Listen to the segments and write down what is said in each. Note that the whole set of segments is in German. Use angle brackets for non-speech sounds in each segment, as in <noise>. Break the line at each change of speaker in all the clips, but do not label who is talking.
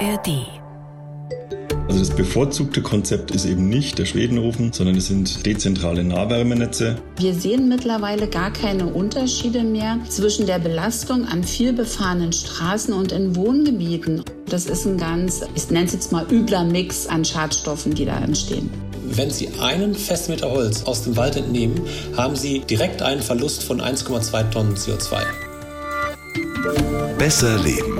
ARD.
Also das bevorzugte Konzept ist eben nicht der Schwedenofen, sondern es sind dezentrale Nahwärmenetze.
Wir sehen mittlerweile gar keine Unterschiede mehr zwischen der Belastung an vielbefahrenen Straßen und in Wohngebieten. Das ist ein ganz, ich nenne es jetzt mal übler Mix an Schadstoffen, die da entstehen.
Wenn Sie einen Festmeter Holz aus dem Wald entnehmen, haben Sie direkt einen Verlust von 1,2 Tonnen CO2.
Besser Leben.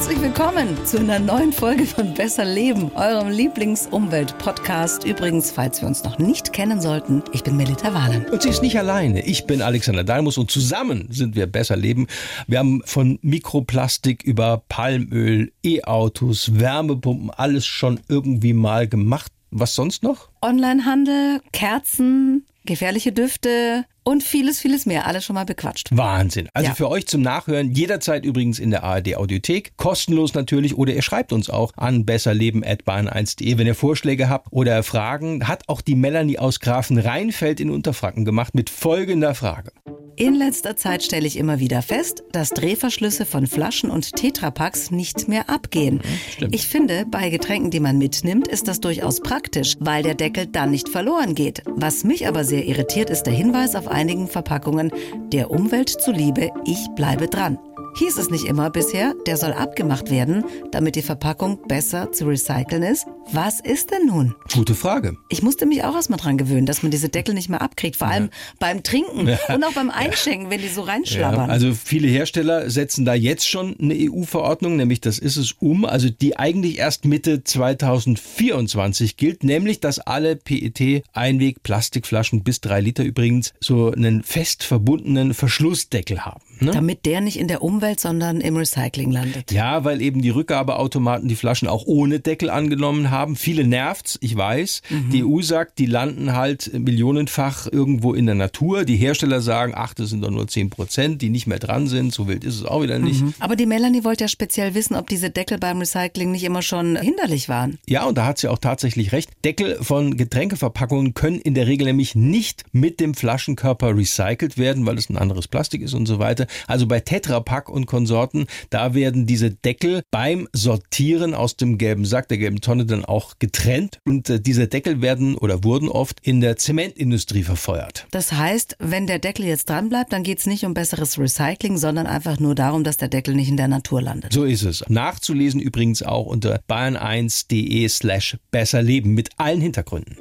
Herzlich willkommen zu einer neuen Folge von Besser Leben, eurem Lieblingsumwelt-Podcast. Übrigens, falls wir uns noch nicht kennen sollten, ich bin Melita Wahlen.
Und sie ist nicht alleine. Ich bin Alexander Dalmus und zusammen sind wir Besser Leben. Wir haben von Mikroplastik über Palmöl, E-Autos, Wärmepumpen alles schon irgendwie mal gemacht. Was sonst noch?
Onlinehandel, Kerzen, gefährliche Düfte und vieles, vieles mehr. Alles schon mal bequatscht.
Wahnsinn. Also
Ja.
für euch zum Nachhören jederzeit übrigens in der ARD Audiothek. Kostenlos natürlich oder ihr schreibt uns auch an besserleben.bahn1.de, wenn ihr Vorschläge habt oder Fragen. Hat auch die Melanie aus Grafenrheinfeld in Unterfranken gemacht mit folgender Frage.
In letzter Zeit stelle ich immer wieder fest, dass Drehverschlüsse von Flaschen und Tetrapacks nicht mehr abgehen.
stimmt.
Ich finde, bei Getränken, die man mitnimmt, ist das durchaus praktisch, weil der Deckel dann nicht verloren geht. Was mich aber sehr irritiert, ist der Hinweis auf einigen Verpackungen, der Umwelt zuliebe, ich bleibe dran. Hieß es nicht immer bisher, der soll abgemacht werden, damit die Verpackung besser zu recyceln ist? Was ist denn nun?
Gute Frage.
Ich musste mich auch erstmal dran gewöhnen, dass man diese Deckel nicht mehr abkriegt, vor allem beim Trinken und auch beim Einschenken, wenn die so
Ja,
reinschlabbern.
also viele Hersteller setzen da jetzt schon eine EU-Verordnung, nämlich das ist es um, also die eigentlich erst Mitte 2024 gilt, nämlich dass alle PET-Einweg-Plastikflaschen bis drei Liter übrigens so einen fest verbundenen Verschlussdeckel haben. Ne?
damit der nicht in der Umwelt, sondern im Recycling landet.
Ja, weil eben die Rückgabeautomaten die Flaschen auch ohne Deckel angenommen haben. Viele nervt's, ich weiß. Die EU sagt, die landen halt millionenfach irgendwo in der Natur. Die Hersteller sagen, ach, das sind doch nur 10 Prozent, die nicht mehr dran sind. So wild ist es auch wieder nicht.
Aber die Melanie wollte ja speziell wissen, ob diese Deckel beim Recycling nicht immer schon hinderlich waren.
Ja, und da hat sie auch tatsächlich recht. Deckel von Getränkeverpackungen können in der Regel nämlich nicht mit dem Flaschenkörper recycelt werden, weil es ein anderes Plastik ist und so weiter. Also bei Tetra Pak und Konsorten, da werden diese Deckel beim Sortieren aus dem gelben Sack, der gelben Tonne dann auch getrennt. Und äh, diese Deckel werden oder wurden oft in der Zementindustrie verfeuert.
Das heißt, wenn der Deckel jetzt dran bleibt, dann geht es nicht um besseres Recycling, sondern einfach nur darum, dass der Deckel nicht in der Natur landet.
So ist es. Nachzulesen übrigens auch unter bayern1.de slash besserleben mit allen Hintergründen.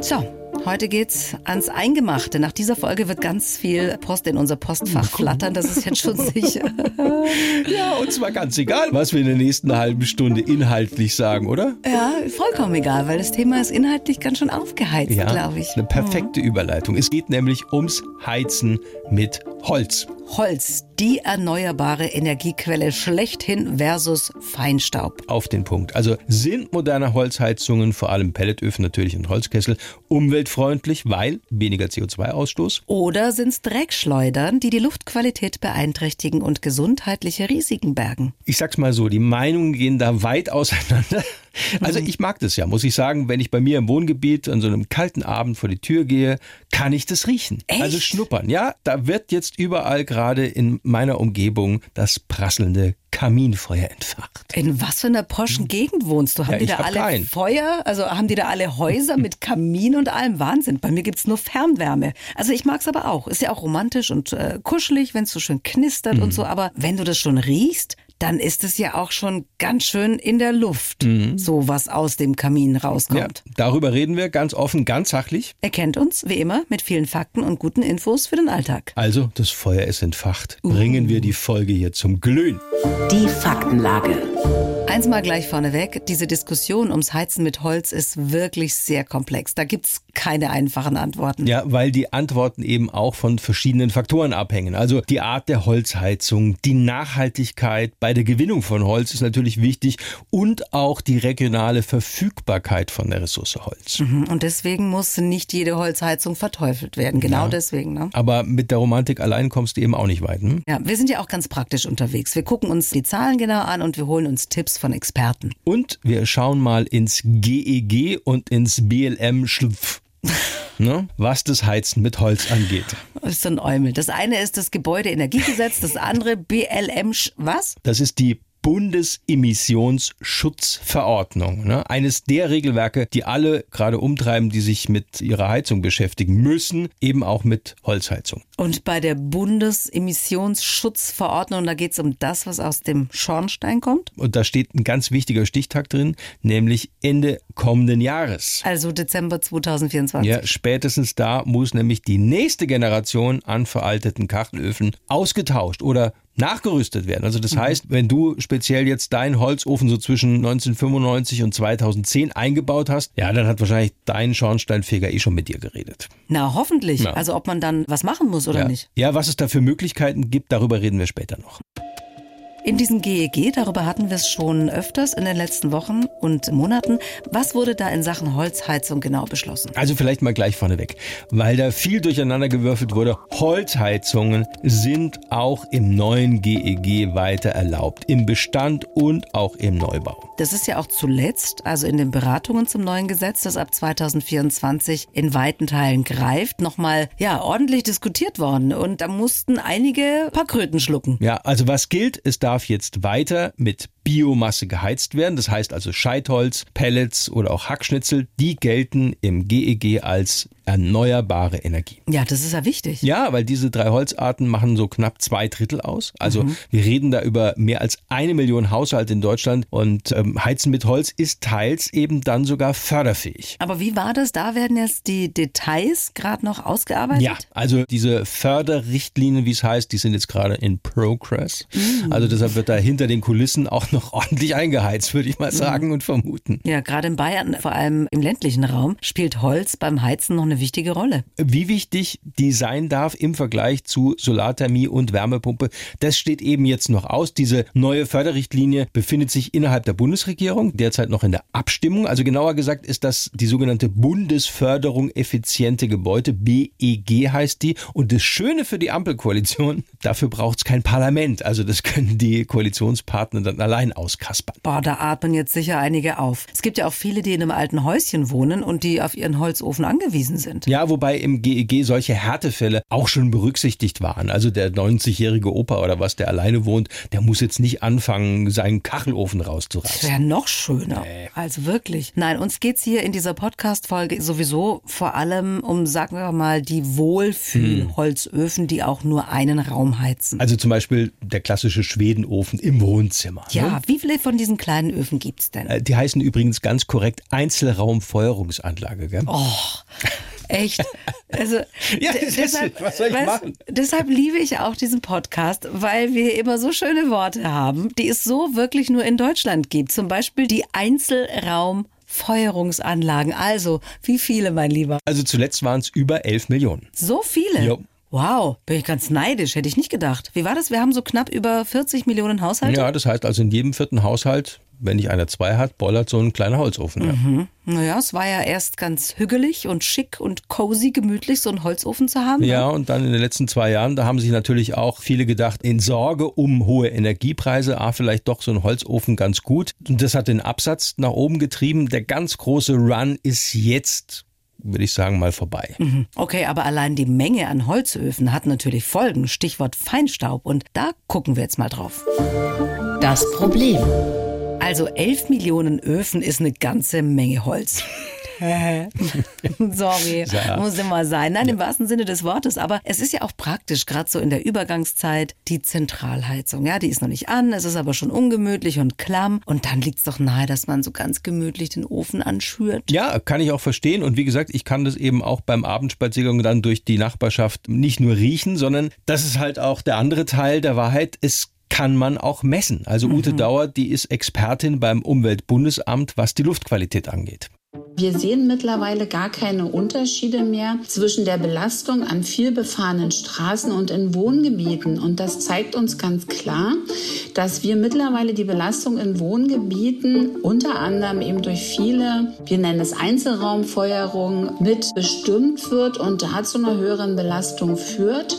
So, heute geht's ans Eingemachte. Nach dieser Folge wird ganz viel Post in unser Postfach flattern, das ist jetzt schon <laughs> sicher.
Ja, und zwar ganz egal, was wir in der nächsten halben Stunde inhaltlich sagen, oder?
Ja, vollkommen egal, weil das Thema ist inhaltlich ganz schön aufgeheizt, glaube ich.
Eine perfekte Überleitung. Es geht nämlich ums Heizen mit Holz.
Holz, die erneuerbare Energiequelle schlechthin versus Feinstaub.
Auf den Punkt. Also sind moderne Holzheizungen, vor allem Pelletöfen natürlich und Holzkessel, umweltfreundlich, weil weniger CO2-Ausstoß?
Oder sind's Dreckschleudern, die die Luftqualität beeinträchtigen und gesundheitliche Risiken bergen?
Ich sag's mal so, die Meinungen gehen da weit auseinander. Also ich mag das ja, muss ich sagen, wenn ich bei mir im Wohngebiet an so einem kalten Abend vor die Tür gehe, kann ich das riechen.
Echt?
Also schnuppern. Ja, da wird jetzt überall gerade in meiner Umgebung das prasselnde Kaminfeuer entfacht.
In was für einer poschen Gegend wohnst du? Haben
Ja,
die da
hab
alle
keinen.
Feuer? Also haben die da alle Häuser mit Kamin und allem Wahnsinn? Bei mir gibt's nur Fernwärme. Also ich mag's aber auch. Ist ja auch romantisch und äh, kuschelig, wenn's so schön knistert
Mhm.
und so. Aber wenn du das schon riechst, dann ist es ja auch schon ganz schön in der Luft, so was aus dem Kamin
Mhm. Ja,
rauskommt.
darüber reden wir ganz offen, ganz sachlich.
Er kennt uns, wie immer, mit vielen Fakten und guten Infos für den Alltag.
Also, das Feuer ist entfacht. Bringen wir die Folge hier zum Glühen.
Die Faktenlage.
Eins mal gleich vorneweg, diese Diskussion ums Heizen mit Holz ist wirklich sehr komplex. Da gibt's keine einfachen Antworten.
Ja, weil die Antworten eben auch von verschiedenen Faktoren abhängen. Also die Art der Holzheizung, die Nachhaltigkeit bei der Gewinnung von Holz ist natürlich wichtig und auch die regionale Verfügbarkeit von der Ressource Holz.
Mhm, Und deswegen muss nicht jede Holzheizung verteufelt werden. Genau deswegen. Ne?
Aber mit der Romantik allein kommst du eben auch nicht weit. Hm?
Ja, wir sind ja auch ganz praktisch unterwegs. Wir gucken uns die Zahlen genau an und wir holen uns Tipps von Experten.
Und wir schauen mal ins GEG und ins BLM Schlupf. <laughs> Ne, was das Heizen mit Holz angeht.
Das ist so ein Eumel. Das eine ist das Gebäudeenergiegesetz, das andere BLM, was?
Das ist die Bundesemissionsschutzverordnung. Ne? Eines der Regelwerke, die alle gerade umtreiben, die sich mit ihrer Heizung beschäftigen müssen, eben auch mit Holzheizung.
Und bei der Bundesemissionsschutzverordnung, da geht es um das, was aus dem Schornstein kommt?
Und da steht ein ganz wichtiger Stichtag drin, nämlich Ende kommenden Jahres.
Also Dezember 2024.
Ja, spätestens da muss nämlich die nächste Generation an veralteten Kachelöfen ausgetauscht oder nachgerüstet werden. Also das mhm. heißt, wenn du speziell jetzt deinen Holzofen so zwischen 1995 und 2010 eingebaut hast, ja, dann hat wahrscheinlich dein Schornsteinfeger eh schon mit dir geredet.
Na, hoffentlich. Ja. Also ob man dann was machen muss oder
ja.
nicht.
Ja, was es da für Möglichkeiten gibt, darüber reden wir später noch.
In diesem GEG, darüber hatten wir es schon öfters in den letzten Wochen und Monaten. Was wurde da in Sachen Holzheizung genau beschlossen?
Also vielleicht mal gleich vorneweg, weil da viel durcheinander gewürfelt wurde. Holzheizungen sind auch im neuen GEG weiter erlaubt, im Bestand und auch im Neubau.
Das ist ja auch zuletzt, also in den Beratungen zum neuen Gesetz, das ab 2024 in weiten Teilen greift, nochmal ja ordentlich diskutiert worden und da mussten einige paar Kröten schlucken.
Ja, also was gilt, ist da darf jetzt weiter mit Biomasse geheizt werden. Das heißt also Scheitholz, Pellets oder auch Hackschnitzel, die gelten im GEG e als erneuerbare Energie.
Ja, das ist ja wichtig.
Ja, weil diese drei Holzarten machen so knapp zwei Drittel aus. Also mhm. wir reden da über mehr als eine Million Haushalte in Deutschland und ähm, Heizen mit Holz ist teils eben dann sogar förderfähig.
Aber wie war das? Da werden jetzt die Details gerade noch ausgearbeitet?
Ja, also diese Förderrichtlinien, wie es heißt, die sind jetzt gerade in Progress. Mhm. Also deshalb wird da hinter den Kulissen auch noch <laughs> ordentlich eingeheizt, würde ich mal sagen mhm. und vermuten.
Ja, gerade in Bayern, vor allem im ländlichen Raum, spielt Holz beim Heizen noch eine wichtige Rolle.
Wie wichtig die sein darf im Vergleich zu Solarthermie und Wärmepumpe, das steht eben jetzt noch aus. Diese neue Förderrichtlinie befindet sich innerhalb der Bundesregierung, derzeit noch in der Abstimmung. Also genauer gesagt ist das die sogenannte Bundesförderung effiziente Gebäude, BEG heißt die. Und das Schöne für die Ampelkoalition, dafür braucht es kein Parlament. Also das können die Koalitionspartner dann allein auskaspern.
Boah, da atmen jetzt sicher einige auf. Es gibt ja auch viele, die in einem alten Häuschen wohnen und die auf ihren Holzofen angewiesen sind sind.
Ja, wobei im GEG e solche Härtefälle auch schon berücksichtigt waren. Also der 90-jährige Opa oder was, der alleine wohnt, der muss jetzt nicht anfangen, seinen Kachelofen rauszureißen.
Das wäre noch schöner. Nee. Also wirklich. Nein, uns geht es hier in dieser Podcast-Folge sowieso vor allem um, sagen wir mal, die Wohlfühlholzöfen, die auch nur einen Raum heizen.
Also zum Beispiel der klassische Schwedenofen im Wohnzimmer.
Ja, ne? wie viele von diesen kleinen Öfen gibt es denn?
Äh, die heißen übrigens ganz korrekt Einzelraumfeuerungsanlage. Gell?
Oh, Echt? Also <laughs>
ja, deshalb, was soll ich machen?
deshalb liebe ich auch diesen Podcast, weil wir immer so schöne Worte haben, die es so wirklich nur in Deutschland gibt. Zum Beispiel die Einzelraum. Feuerungsanlagen. Also, wie viele, mein Lieber?
Also zuletzt waren es über 11 Millionen.
So viele? Jo. Wow, bin ich ganz neidisch, hätte ich nicht gedacht. Wie war das? Wir haben so knapp über 40 Millionen Haushalte?
Ja, das heißt also in jedem vierten Haushalt wenn nicht einer zwei hat, bollert so ein kleiner Holzofen. Ja.
Mhm. Naja, es war ja erst ganz hügelig und schick und cozy, gemütlich, so einen Holzofen zu haben.
Ja,
ne?
und dann in den letzten zwei Jahren, da haben sich natürlich auch viele gedacht, in Sorge um hohe Energiepreise, ah, vielleicht doch so ein Holzofen ganz gut. Und das hat den Absatz nach oben getrieben. Der ganz große Run ist jetzt würde ich sagen, mal vorbei.
Mhm. Okay, aber allein die Menge an Holzöfen hat natürlich Folgen. Stichwort Feinstaub. Und da gucken wir jetzt mal drauf. Das Problem. Also 11 Millionen Öfen ist eine ganze Menge Holz. <laughs> Sorry, ja. muss immer sein. Nein, im wahrsten Sinne des Wortes. Aber es ist ja auch praktisch, gerade so in der Übergangszeit, die Zentralheizung. Ja, die ist noch nicht an, es ist aber schon ungemütlich und klamm. Und dann liegt es doch nahe, dass man so ganz gemütlich den Ofen anschürt.
Ja, kann ich auch verstehen. Und wie gesagt, ich kann das eben auch beim Abendspaziergang dann durch die Nachbarschaft nicht nur riechen, sondern das ist halt auch der andere Teil der Wahrheit. Es kann man auch messen. Also Ute mhm. Dauer, die ist Expertin beim Umweltbundesamt, was die Luftqualität angeht.
Wir sehen mittlerweile gar keine Unterschiede mehr zwischen der Belastung an vielbefahrenen Straßen und in Wohngebieten. Und das zeigt uns ganz klar, dass wir mittlerweile die Belastung in Wohngebieten unter anderem eben durch viele, wir nennen es Einzelraumfeuerung, mit bestimmt wird und dazu einer höheren Belastung führt.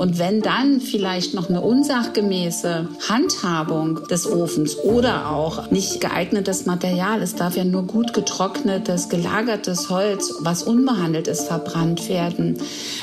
Und wenn dann vielleicht noch eine unsachgemäße Handhabung des Ofens oder auch nicht geeignetes Material, es darf ja nur gut getrocknetes, gelagertes Holz, was unbehandelt ist, verbrannt werden,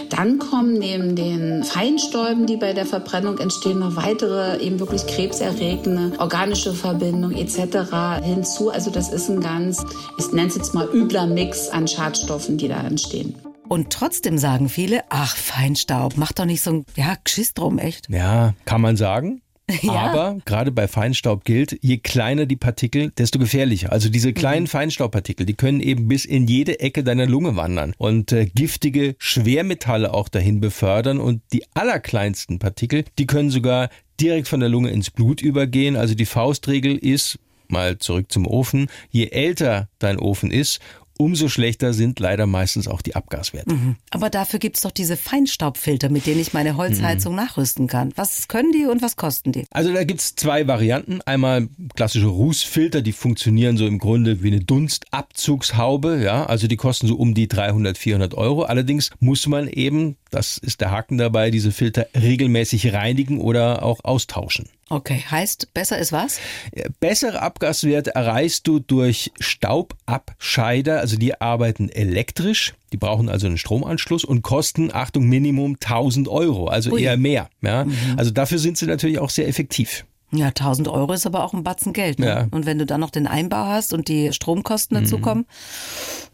dann kommen neben den Feinstäuben, die bei der Verbrennung entstehen, noch weitere eben wirklich krebserregende organische Verbindungen etc. hinzu. Also das ist ein ganz, ich nenne es jetzt mal übler Mix an Schadstoffen, die da entstehen.
Und trotzdem sagen viele, ach, Feinstaub, mach doch nicht so ein, ja, Geschiss drum, echt.
Ja, kann man sagen. <laughs>
Ja.
Aber gerade bei Feinstaub gilt, je kleiner die Partikel, desto gefährlicher. Also diese kleinen
Mhm.
Feinstaubpartikel, die können eben bis in jede Ecke deiner Lunge wandern und äh, giftige Schwermetalle auch dahin befördern. Und die allerkleinsten Partikel, die können sogar direkt von der Lunge ins Blut übergehen. Also die Faustregel ist, mal zurück zum Ofen, je älter dein Ofen ist, umso schlechter sind leider meistens auch die Abgaswerte.
Aber dafür gibt's doch diese Feinstaubfilter, mit denen ich meine Holzheizung nachrüsten kann. Was können die und was kosten die?
Also da gibt's zwei Varianten. Einmal klassische Rußfilter, die funktionieren so im Grunde wie eine Dunstabzugshaube. Ja, also die kosten so um die 300, 400 Euro. Allerdings muss man eben, das ist der Haken dabei, diese Filter regelmäßig reinigen oder auch austauschen.
Okay, heißt, besser ist was?
Bessere Abgaswerte erreichst du durch Staubabscheider, also die arbeiten elektrisch, die brauchen also einen Stromanschluss und kosten, Achtung, Minimum 1000 Euro, also
Ui.
eher mehr. Ja? Also dafür sind sie natürlich auch sehr effektiv.
Ja, 1000 Euro ist aber auch ein Batzen Geld. Ne?
Ja.
Und wenn du dann noch den Einbau hast und die Stromkosten dazukommen,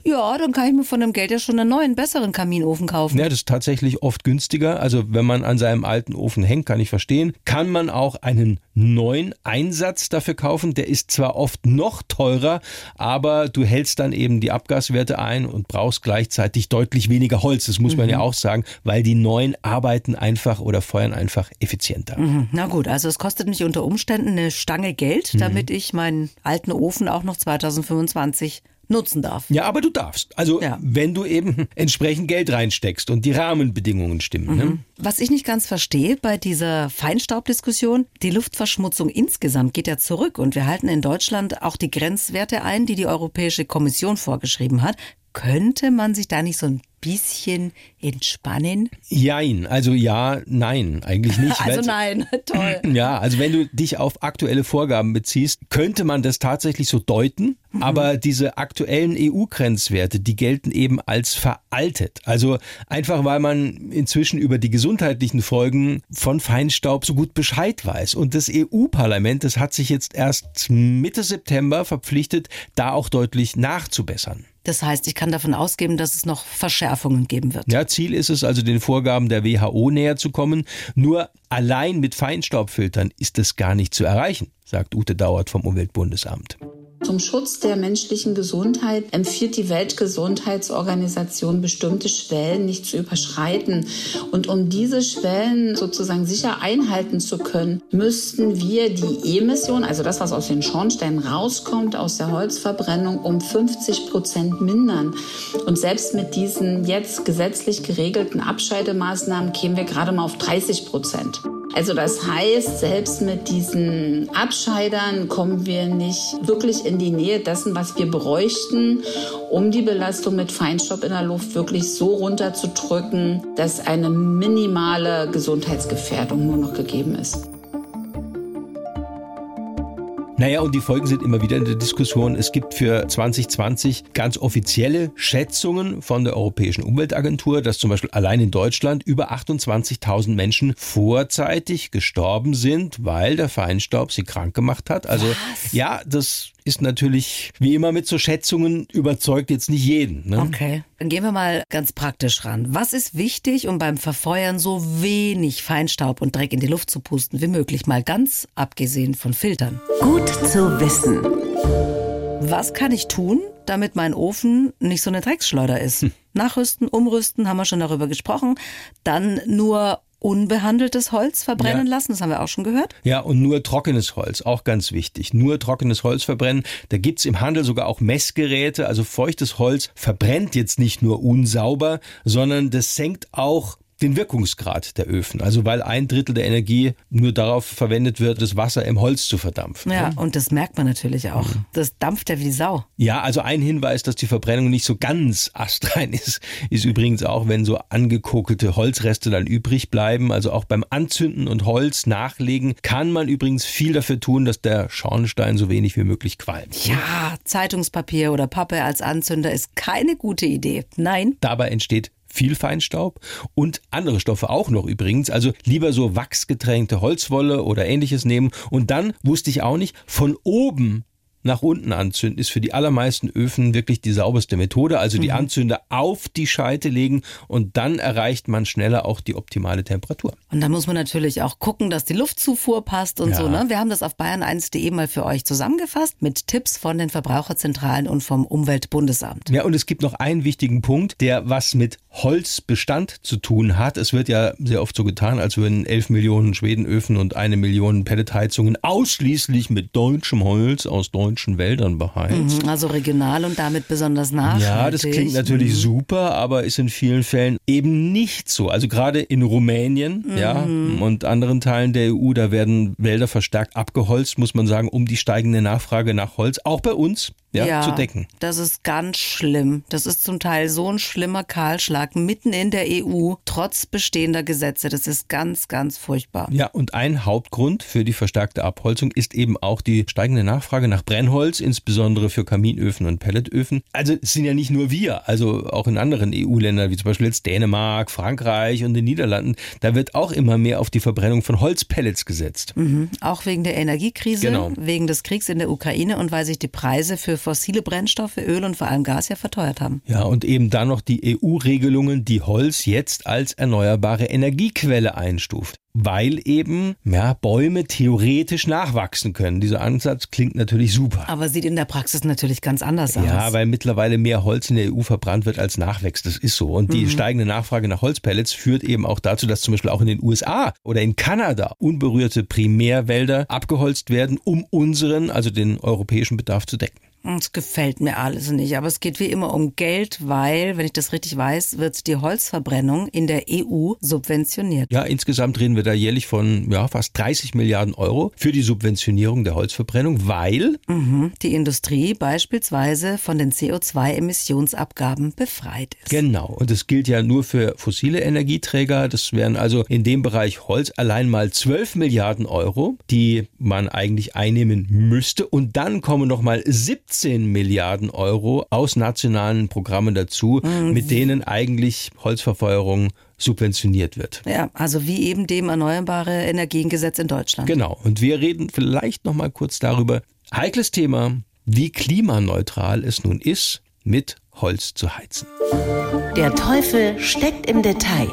ja, dann kann ich mir von dem Geld ja schon einen neuen, besseren Kaminofen kaufen.
Ja, das ist tatsächlich oft günstiger. Also wenn man an seinem alten Ofen hängt, kann ich verstehen, kann man auch einen neuen Einsatz dafür kaufen. Der ist zwar oft noch teurer, aber du hältst dann eben die Abgaswerte ein und brauchst gleichzeitig deutlich weniger Holz. Das muss man ja auch sagen, weil die neuen arbeiten einfach oder feuern einfach effizienter.
Hm, Na gut, also es kostet mich unter Umständen eine Stange Geld, damit ich meinen alten Ofen auch noch 2025 nutzen darf.
Ja, aber du darfst. Also
Ja.
wenn du eben <laughs> entsprechend Geld reinsteckst und die Rahmenbedingungen stimmen. Ne?
Was ich nicht ganz verstehe bei dieser Feinstaubdiskussion, die Luftverschmutzung insgesamt geht ja zurück und wir halten in Deutschland auch die Grenzwerte ein, die die Europäische Kommission vorgeschrieben hat. Könnte man sich da nicht so ein bisschen entspannen?
Jein, also ja, nein, eigentlich nicht.
Also nein, <laughs> toll. <clears throat>
Ja, also wenn du dich auf aktuelle Vorgaben beziehst, könnte man das tatsächlich so deuten. Aber diese aktuellen EU-Grenzwerte, die gelten eben als veraltet. Also einfach, weil man inzwischen über die gesundheitlichen Folgen von Feinstaub so gut Bescheid weiß. Und das EU-Parlament, das hat sich jetzt erst Mitte September verpflichtet, da auch deutlich nachzubessern.
Das heißt, ich kann davon ausgehen, dass es noch Verschärfungen geben wird.
Ja, Ziel ist es also, den Vorgaben der WHO näher zu kommen. Nur allein mit Feinstaubfiltern ist es gar nicht zu erreichen, sagt Ute Dauert vom Umweltbundesamt.
Zum Schutz der menschlichen Gesundheit empfiehlt die Weltgesundheitsorganisation bestimmte Schwellen nicht zu überschreiten. Und um diese Schwellen sozusagen sicher einhalten zu können, müssten wir die Emission, also das, was aus den Schornsteinen rauskommt, aus der Holzverbrennung, um 50 Prozent mindern. Und selbst mit diesen jetzt gesetzlich geregelten Abscheidemaßnahmen kämen wir gerade mal auf 30 Prozent. Also das heißt, selbst mit diesen Abscheidern kommen wir nicht wirklich in die Nähe dessen, was wir bräuchten, um die Belastung mit Feinstaub in der Luft wirklich so runterzudrücken, dass eine minimale Gesundheitsgefährdung nur noch gegeben ist.
Naja, und die Folgen sind immer wieder in der Diskussion. Es gibt für 2020 ganz offizielle Schätzungen von der Europäischen Umweltagentur, dass zum Beispiel allein in Deutschland über 28.000 Menschen vorzeitig gestorben sind, weil der Feinstaub sie krank gemacht hat. Also ja, das ist natürlich wie immer mit so Schätzungen überzeugt jetzt nicht jeden. Ne?
Okay, dann gehen wir mal ganz praktisch ran. Was ist wichtig, um beim Verfeuern so wenig Feinstaub und Dreck in die Luft zu pusten wie möglich, mal ganz abgesehen von Filtern?
Gut zu wissen.
Was kann ich tun, damit mein Ofen nicht so eine Drecksschleuder ist? Nachrüsten, umrüsten, haben wir schon darüber gesprochen. Dann nur unbehandeltes Holz verbrennen ja. lassen. Das haben wir auch schon gehört.
Ja, und nur trockenes Holz, auch ganz wichtig. Nur trockenes Holz verbrennen. Da gibt's im Handel sogar auch Messgeräte. Also feuchtes Holz verbrennt jetzt nicht nur unsauber, sondern das senkt auch den Wirkungsgrad der Öfen. Also weil ein Drittel der Energie nur darauf verwendet wird, das Wasser im Holz zu verdampfen.
Ja, und das merkt man natürlich auch. Mhm. Das dampft ja wie Sau.
Ja, also ein Hinweis, dass die Verbrennung nicht so ganz astrein ist, ist übrigens auch, wenn so angekokelte Holzreste dann übrig bleiben. Also auch beim Anzünden und Holz nachlegen kann man übrigens viel dafür tun, dass der Schornstein so wenig wie möglich qualmt.
Ja, Zeitungspapier oder Pappe als Anzünder ist keine gute Idee. Nein.
Dabei entsteht viel Feinstaub und andere Stoffe auch noch übrigens. Also lieber so wachsgetränkte Holzwolle oder ähnliches nehmen. Und dann wusste ich auch nicht, von oben nach unten anzünden ist für die allermeisten Öfen wirklich die sauberste Methode. Also die mhm. Anzünder auf die Scheite legen und dann erreicht man schneller auch die optimale Temperatur.
Und da muss man natürlich auch gucken, dass die Luftzufuhr passt und ja. so. Ne? Wir haben das auf bayern1.de mal für euch zusammengefasst mit Tipps von den Verbraucherzentralen und vom Umweltbundesamt.
Ja, und es gibt noch einen wichtigen Punkt, der was mit Holzbestand zu tun hat. Es wird ja sehr oft so getan, als würden 11 Millionen Schwedenöfen und eine Million Pelletheizungen ausschließlich mit deutschem Holz aus Deutschland deutschen Wäldern beheizt.
Mhm, also regional und damit besonders nachhaltig.
Ja, das klingt natürlich mhm. super, aber ist in vielen Fällen eben nicht so. Also gerade in Rumänien mhm. ja, und anderen Teilen der EU, da werden Wälder verstärkt abgeholzt, muss man sagen, um die steigende Nachfrage nach Holz, auch bei uns, ja, ja, zu decken.
Das ist ganz schlimm. Das ist zum Teil so ein schlimmer Kahlschlag mitten in der EU, trotz bestehender Gesetze. Das ist ganz, ganz furchtbar.
Ja, und ein Hauptgrund für die verstärkte Abholzung ist eben auch die steigende Nachfrage nach Brennholz, insbesondere für Kaminöfen und Pelletöfen. Also es sind ja nicht nur wir, also auch in anderen EU-Ländern, wie zum Beispiel jetzt Dänemark, Frankreich und den Niederlanden, da wird auch immer mehr auf die Verbrennung von Holzpellets gesetzt.
Mhm. Auch wegen der Energiekrise, genau. wegen des Kriegs in der Ukraine und weil sich die Preise für fossile Brennstoffe, Öl und vor allem Gas ja verteuert haben.
Ja, und eben dann noch die EU-Regelungen, die Holz jetzt als erneuerbare Energiequelle einstuft weil eben ja, Bäume theoretisch nachwachsen können. Dieser Ansatz klingt natürlich super.
Aber sieht in der Praxis natürlich ganz anders aus.
Ja, weil mittlerweile mehr Holz in der EU verbrannt wird als nachwächst. Das ist so. Und die mhm. steigende Nachfrage nach Holzpellets führt eben auch dazu, dass zum Beispiel auch in den USA oder in Kanada unberührte Primärwälder abgeholzt werden, um unseren, also den europäischen Bedarf zu decken.
Es gefällt mir alles nicht, aber es geht wie immer um Geld, weil, wenn ich das richtig weiß, wird die Holzverbrennung in der EU subventioniert.
Ja, insgesamt reden wir da jährlich von ja, fast 30 Milliarden Euro für die Subventionierung der Holzverbrennung, weil
mhm, die Industrie beispielsweise von den CO2-Emissionsabgaben befreit ist.
Genau, und das gilt ja nur für fossile Energieträger. Das wären also in dem Bereich Holz allein mal 12 Milliarden Euro, die man eigentlich einnehmen müsste. Und dann kommen noch mal 17 17 Milliarden Euro aus nationalen Programmen dazu, mhm. mit denen eigentlich Holzverfeuerung subventioniert wird.
Ja, also wie eben dem Erneuerbare Energiengesetz in Deutschland.
Genau. Und wir reden vielleicht noch mal kurz darüber. Heikles Thema, wie klimaneutral es nun ist, mit Holz zu heizen.
Der Teufel steckt im Detail.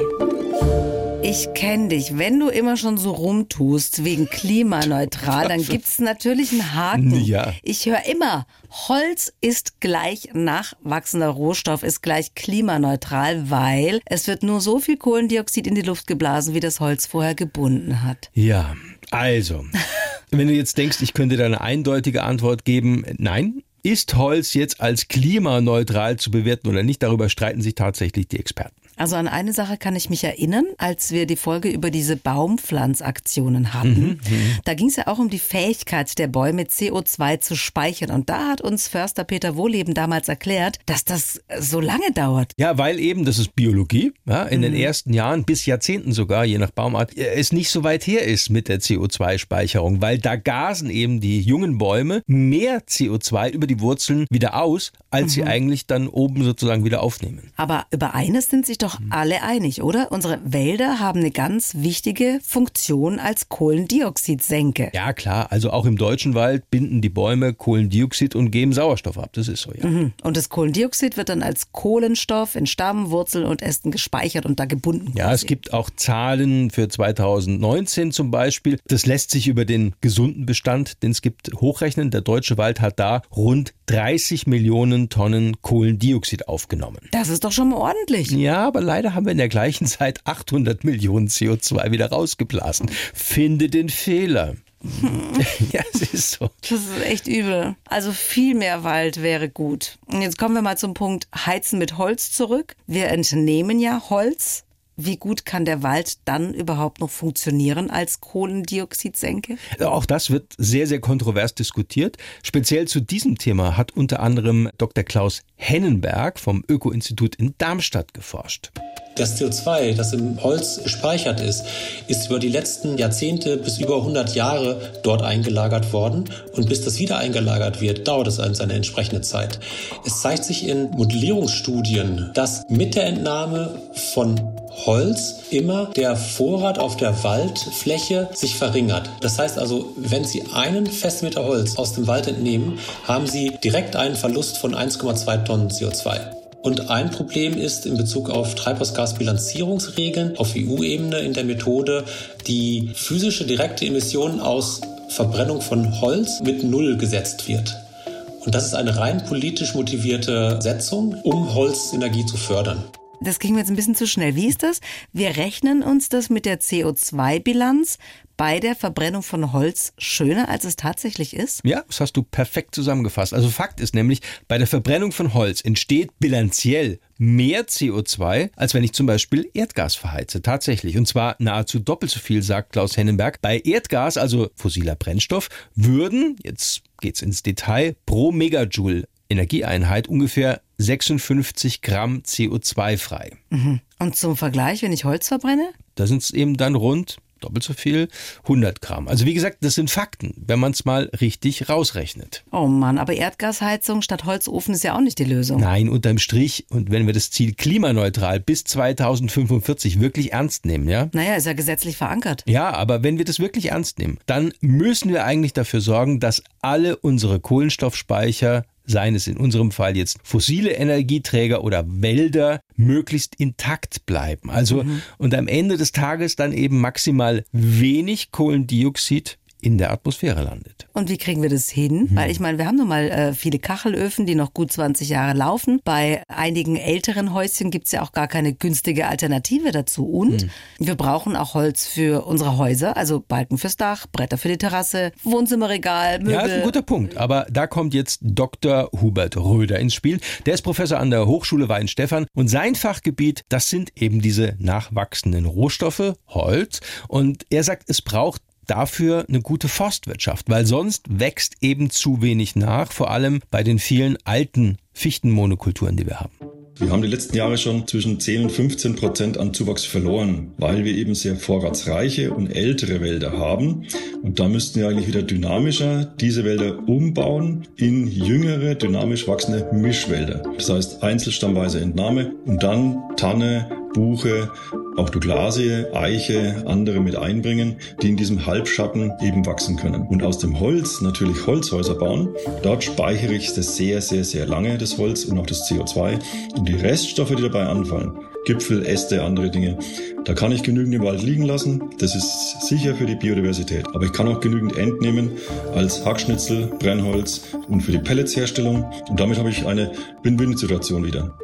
Ich kenne dich. Wenn du immer schon so rumtust wegen klimaneutral, dann gibt's natürlich einen Haken.
Ja.
Ich höre immer, Holz ist gleich nachwachsender Rohstoff, ist gleich klimaneutral, weil es wird nur so viel Kohlendioxid in die Luft geblasen, wie das Holz vorher gebunden hat.
Ja, also, <laughs> wenn du jetzt denkst, ich könnte da eine eindeutige Antwort geben, nein, ist Holz jetzt als klimaneutral zu bewerten oder nicht? Darüber streiten sich tatsächlich die Experten.
Also an eine Sache kann ich mich erinnern, als wir die Folge über diese Baumpflanzaktionen hatten. Mhm, mhm. da ging es ja auch um die Fähigkeit der Bäume, CO2 zu speichern. Und da hat uns Förster Peter Wohleben damals erklärt, dass das so lange dauert.
Ja, weil eben, das ist Biologie, ja, in mhm. den ersten Jahren, bis Jahrzehnten sogar, je nach Baumart, es nicht so weit her ist mit der CO2-Speicherung, weil da gasen eben die jungen Bäume mehr CO2 über die Wurzeln wieder aus, als mhm. sie eigentlich dann oben sozusagen wieder aufnehmen.
Aber über eines sind sich doch mhm. alle einig, oder? Unsere Wälder haben eine ganz wichtige Funktion als Kohlendioxidsenke.
Ja, klar. Also auch im deutschen Wald binden die Bäume Kohlendioxid und geben Sauerstoff ab. Das ist so, ja.
Mhm. Und das Kohlendioxid wird dann als Kohlenstoff in Stamm, Wurzeln und Ästen gespeichert und da gebunden.
Ja, es gibt auch Zahlen für 2019 zum Beispiel. Das lässt sich über den gesunden Bestand, den es gibt, hochrechnen. Der deutsche Wald hat da rund 30 Millionen Tonnen Kohlendioxid aufgenommen.
Das ist doch schon mal ordentlich.
Ja, aber leider haben wir in der gleichen Zeit 800 Millionen CO2 wieder rausgeblasen. Finde den Fehler. <laughs> ja, es ist so.
Das ist echt übel. Also viel mehr Wald wäre gut. Und jetzt kommen wir mal zum Punkt Heizen mit Holz zurück. Wir entnehmen ja Holz. Wie gut kann der Wald dann überhaupt noch funktionieren als Kohlendioxidsenke?
Auch das wird sehr, sehr kontrovers diskutiert. Speziell zu diesem Thema hat unter anderem Dr. Klaus Hennenberg vom Öko-Institut in Darmstadt geforscht.
Das CO2, das im Holz gespeichert ist, ist über die letzten Jahrzehnte bis über 100 Jahre dort eingelagert worden. Und bis das wieder eingelagert wird, dauert es seine entsprechende Zeit. Es zeigt sich in Modellierungsstudien, dass mit der Entnahme von Holz immer der Vorrat auf der Waldfläche sich verringert. Das heißt also, wenn Sie einen Festmeter Holz aus dem Wald entnehmen, haben Sie direkt einen Verlust von 1,2 Tonnen CO2. Und ein Problem ist in Bezug auf Treibhausgasbilanzierungsregeln auf EU-Ebene in der Methode die physische direkte Emission aus Verbrennung von Holz mit Null gesetzt wird. Und das ist eine rein politisch motivierte Setzung, um Holzenergie zu fördern.
Das ging mir jetzt ein bisschen zu schnell. Wie ist das? Wir rechnen uns das mit der CO2-Bilanz bei der Verbrennung von Holz schöner, als es tatsächlich ist?
Ja, das hast du perfekt zusammengefasst. Also Fakt ist nämlich, bei der Verbrennung von Holz entsteht bilanziell mehr CO2, als wenn ich zum Beispiel Erdgas verheize. Tatsächlich. Und zwar nahezu doppelt so viel, sagt Klaus Hennenberg. Bei Erdgas, also fossiler Brennstoff, würden, jetzt geht's ins Detail, pro Megajoule Energieeinheit ungefähr 56 Gramm CO2 frei.
Mhm. Und zum Vergleich, wenn ich Holz verbrenne?
Da sind es eben dann rund doppelt so viel, 100 Gramm. Also wie gesagt, das sind Fakten, wenn man es mal richtig rausrechnet.
Oh Mann, aber Erdgasheizung statt Holzofen ist ja auch nicht die Lösung.
Nein, unterm Strich und wenn wir das Ziel klimaneutral bis 2045 wirklich ernst nehmen, ja?
Naja, ist ja gesetzlich verankert.
Ja, aber wenn wir das wirklich ernst nehmen, dann müssen wir eigentlich dafür sorgen, dass alle unsere Kohlenstoffspeicher seien es in unserem Fall jetzt fossile Energieträger oder Wälder, möglichst intakt bleiben. Also mhm. und am Ende des Tages dann eben maximal wenig Kohlendioxid in der Atmosphäre landet.
Und wie kriegen wir das hin? Hm. Weil ich meine, wir haben nun mal äh, viele Kachelöfen, die noch gut 20 Jahre laufen. Bei einigen älteren Häuschen gibt es ja auch gar keine günstige Alternative dazu. Und hm. wir brauchen auch Holz für unsere Häuser, also Balken fürs Dach, Bretter für die Terrasse, Wohnzimmerregal, Möbel.
Ja, ist ein guter Punkt. Aber da kommt jetzt Dr. Hubert Röder ins Spiel. Der ist Professor an der Hochschule Weinstefan und sein Fachgebiet, das sind eben diese nachwachsenden Rohstoffe, Holz. Und er sagt, es braucht dafür eine gute Forstwirtschaft, weil sonst wächst eben zu wenig nach, vor allem bei den vielen alten Fichtenmonokulturen, die wir haben.
Wir haben die letzten Jahre schon zwischen 10 und 15 Prozent an Zuwachs verloren, weil wir eben sehr vorratsreiche und ältere Wälder haben. Und da müssten wir eigentlich wieder dynamischer diese Wälder umbauen in jüngere, dynamisch wachsende Mischwälder. Das heißt einzelstammweise Entnahme und dann Tanne, Buche, auch Douglasie, Eiche, andere mit einbringen, die in diesem Halbschatten eben wachsen können. Und aus dem Holz natürlich Holzhäuser bauen. Dort speichere ich das sehr, sehr, sehr lange, das Holz und auch das CO2. Und die Reststoffe, die dabei anfallen, Gipfel, Äste, andere Dinge. Da kann ich genügend im Wald liegen lassen. Das ist sicher für die Biodiversität. Aber ich kann auch genügend entnehmen als Hackschnitzel, Brennholz und für die Pelletsherstellung. Und damit habe ich eine Win-Win-Situation wieder.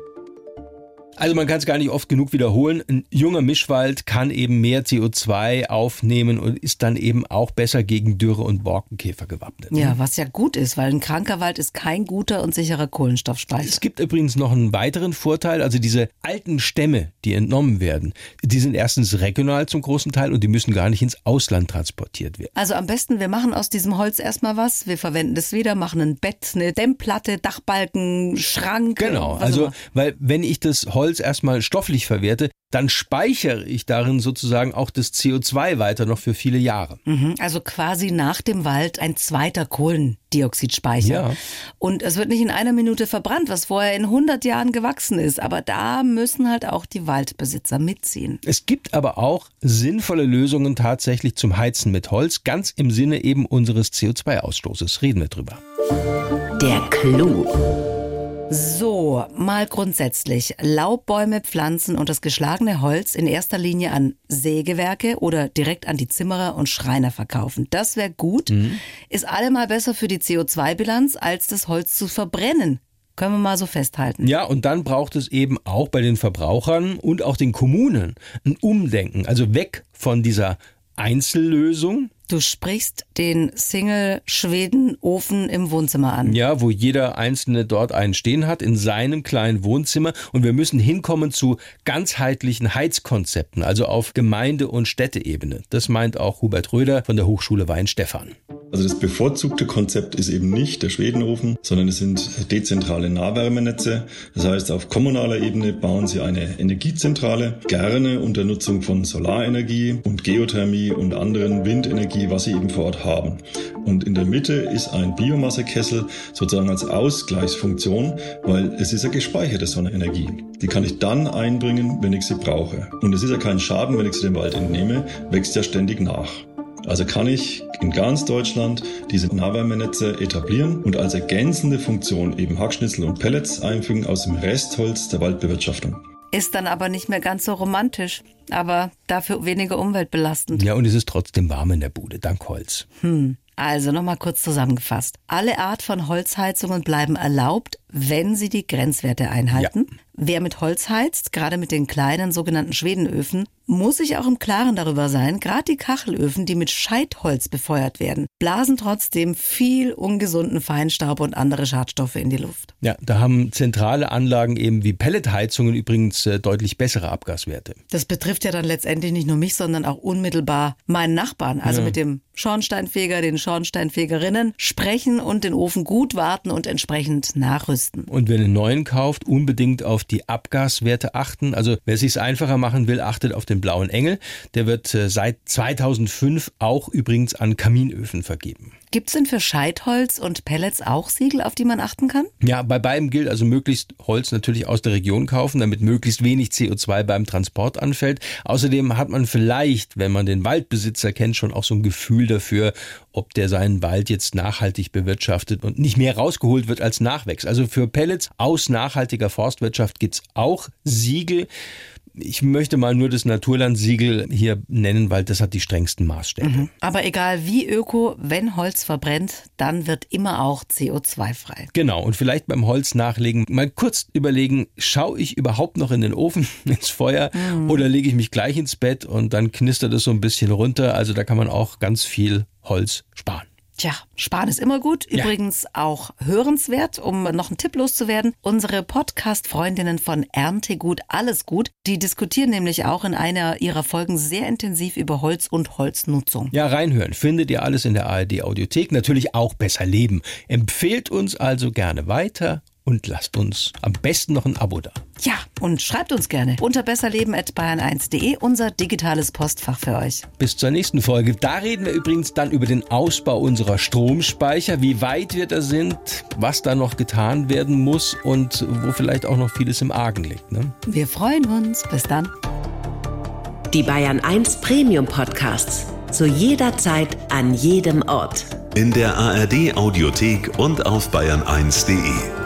Also man kann es gar nicht oft genug wiederholen. Ein junger Mischwald kann eben mehr CO2 aufnehmen und ist dann eben auch besser gegen Dürre und Borkenkäfer gewappnet.
Ja, was ja gut ist, weil ein kranker Wald ist kein guter und sicherer Kohlenstoffspeicher.
Es gibt übrigens noch einen weiteren Vorteil. Also diese alten Stämme, die entnommen werden, die sind erstens regional zum großen Teil und die müssen gar nicht ins Ausland transportiert werden.
Also am besten, wir machen aus diesem Holz erstmal was. Wir verwenden das wieder, machen ein Bett, eine Dämmplatte, Dachbalken, Schrank.
Genau, also weil wenn ich das Holz Holz erstmal stofflich verwerte, dann speichere ich darin sozusagen auch das CO2 weiter noch für viele Jahre.
Mhm, also quasi nach dem Wald ein zweiter Kohlendioxidspeicher. Ja. Und es wird nicht in einer Minute verbrannt, was vorher in 100 Jahren gewachsen ist. Aber da müssen halt auch die Waldbesitzer mitziehen.
Es gibt aber auch sinnvolle Lösungen tatsächlich zum Heizen mit Holz, ganz im Sinne eben unseres CO2-Ausstoßes. Reden wir drüber.
Der Clou.
So, mal grundsätzlich. Laubbäume, Pflanzen und das geschlagene Holz in erster Linie an Sägewerke oder direkt an die Zimmerer und Schreiner verkaufen. Das wäre gut. Mhm. Ist allemal besser für die CO2-Bilanz, als das Holz zu verbrennen. Können wir mal so festhalten.
Ja, und dann braucht es eben auch bei den Verbrauchern und auch den Kommunen ein Umdenken. Also weg von dieser Einzellösung
Du sprichst den Single-Schweden-Ofen im Wohnzimmer an.
Ja, wo jeder Einzelne dort einen stehen hat, in seinem kleinen Wohnzimmer. Und wir müssen hinkommen zu ganzheitlichen Heizkonzepten, also auf Gemeinde- und Städteebene. Das meint auch Hubert Röder von der Hochschule Weinstefan.
Also das bevorzugte Konzept ist eben nicht der Schwedenofen, sondern es sind dezentrale Nahwärmenetze. Das heißt, auf kommunaler Ebene bauen sie eine Energiezentrale, gerne unter Nutzung von Solarenergie und Geothermie und anderen Windenergie Energie, was sie eben vor Ort haben. Und in der Mitte ist ein Biomassekessel sozusagen als Ausgleichsfunktion, weil es ist ja gespeicherte Sonnenenergie. Die kann ich dann einbringen, wenn ich sie brauche. Und es ist ja kein Schaden, wenn ich sie dem Wald entnehme, wächst ja ständig nach. Also kann ich in ganz Deutschland diese Nahwärmenetze etablieren und als ergänzende Funktion eben Hackschnitzel und Pellets einfügen aus dem Restholz der Waldbewirtschaftung.
Ist dann aber nicht mehr ganz so romantisch, aber dafür weniger umweltbelastend.
Ja, und es ist trotzdem warm in der Bude, dank Holz.
Hm. Also nochmal kurz zusammengefasst. Alle Art von Holzheizungen bleiben erlaubt, wenn sie die Grenzwerte einhalten. Ja. Wer mit Holz heizt, gerade mit den kleinen sogenannten Schwedenöfen, muss sich auch im Klaren darüber sein, gerade die Kachelöfen, die mit Scheitholz befeuert werden, blasen trotzdem viel ungesunden Feinstaub und andere Schadstoffe in die Luft.
Ja, da haben zentrale Anlagen eben wie Pelletheizungen übrigens äh, deutlich bessere Abgaswerte.
Das betrifft ja dann letztendlich nicht nur mich, sondern auch unmittelbar meinen Nachbarn, also ja. mit dem Schornsteinfeger, den Schornsteinfegerinnen, sprechen und den Ofen gut warten und entsprechend nachrüsten.
Und wer einen neuen kauft, unbedingt auf die Abgaswerte achten. Also wer es sich einfacher machen will, achtet auf den blauen Engel. Der wird äh, seit 2005 auch übrigens an Kaminöfen vergeben.
Gibt es denn für Scheitholz und Pellets auch Siegel, auf die man achten kann?
Ja, bei beidem gilt also möglichst Holz natürlich aus der Region kaufen, damit möglichst wenig CO2 beim Transport anfällt. Außerdem hat man vielleicht, wenn man den Waldbesitzer kennt, schon auch so ein Gefühl dafür, ob der seinen Wald jetzt nachhaltig bewirtschaftet und nicht mehr rausgeholt wird als Nachwächs. Also für Pellets aus nachhaltiger Forstwirtschaft gibt's auch Siegel. Ich möchte mal nur das Naturlandsiegel hier nennen, weil das hat die strengsten Maßstäbe. Mhm.
Aber egal wie öko, wenn Holz verbrennt, dann wird immer auch CO2 frei.
Genau. Und vielleicht beim Holz nachlegen, mal kurz überlegen, schaue ich überhaupt noch in den Ofen, <laughs> ins Feuer mhm. oder lege ich mich gleich ins Bett und dann knistert es so ein bisschen runter. Also da kann man auch ganz viel Holz sparen.
Tja, sparen ist immer gut. Übrigens ja. auch hörenswert, um noch einen Tipp loszuwerden. Unsere Podcast-Freundinnen von Erntegut Alles Gut, die diskutieren nämlich auch in einer ihrer Folgen sehr intensiv über Holz und Holznutzung.
Ja, reinhören. Findet ihr alles in der ARD Audiothek. Natürlich auch besser leben. Empfehlt uns also gerne weiter und lasst uns am besten noch ein Abo da.
Ja, und schreibt uns gerne unter besserleben.bayern1.de unser digitales Postfach für euch.
Bis zur nächsten Folge. Da reden wir übrigens dann über den Ausbau unserer Stromspeicher, wie weit wir da sind, was da noch getan werden muss und wo vielleicht auch noch vieles im Argen liegt. Ne?
Wir freuen uns. Bis dann.
Die Bayern 1 Premium Podcasts. Zu jeder Zeit, an jedem Ort.
In der ARD Audiothek und auf bayern1.de.